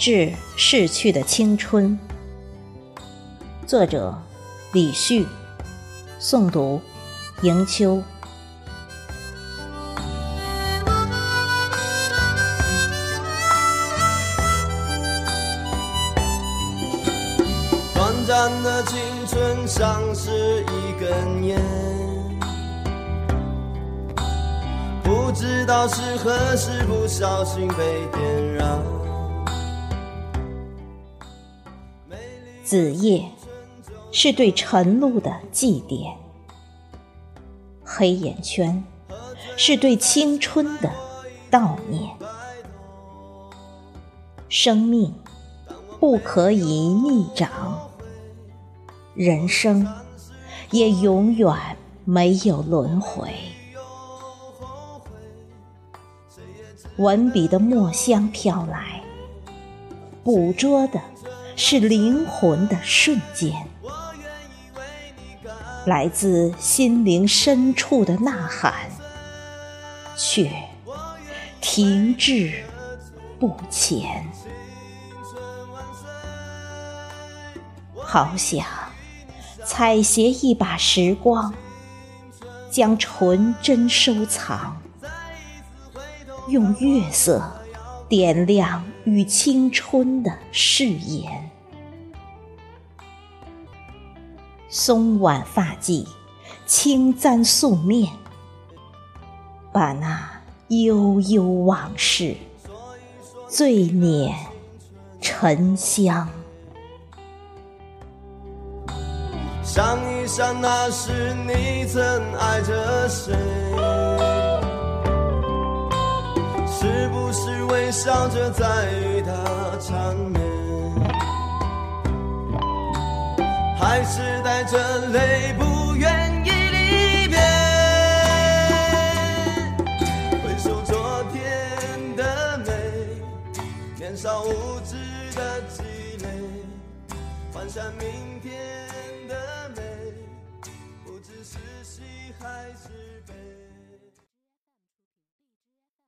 致逝去的青春。作者：李旭，诵读：迎秋。短暂的青春像是一根烟。不知道是何时不小心被点燃。子夜是对晨露的祭奠，黑眼圈是对青春的悼念。生命不可以逆长，人生也永远没有轮回。文笔的墨香飘来，捕捉的是灵魂的瞬间，来自心灵深处的呐喊，却停滞不前。好想采撷一把时光，将纯真收藏。用月色点亮与青春的誓言。松挽发髻，轻簪素面，把那悠悠往事醉捻沉香。想一想，那时你曾爱着谁？是不是微笑着在与他缠绵，还是带着泪不愿意离别？回首昨天的美，年少无知的积累，幻想明天的美，不知是喜还是悲。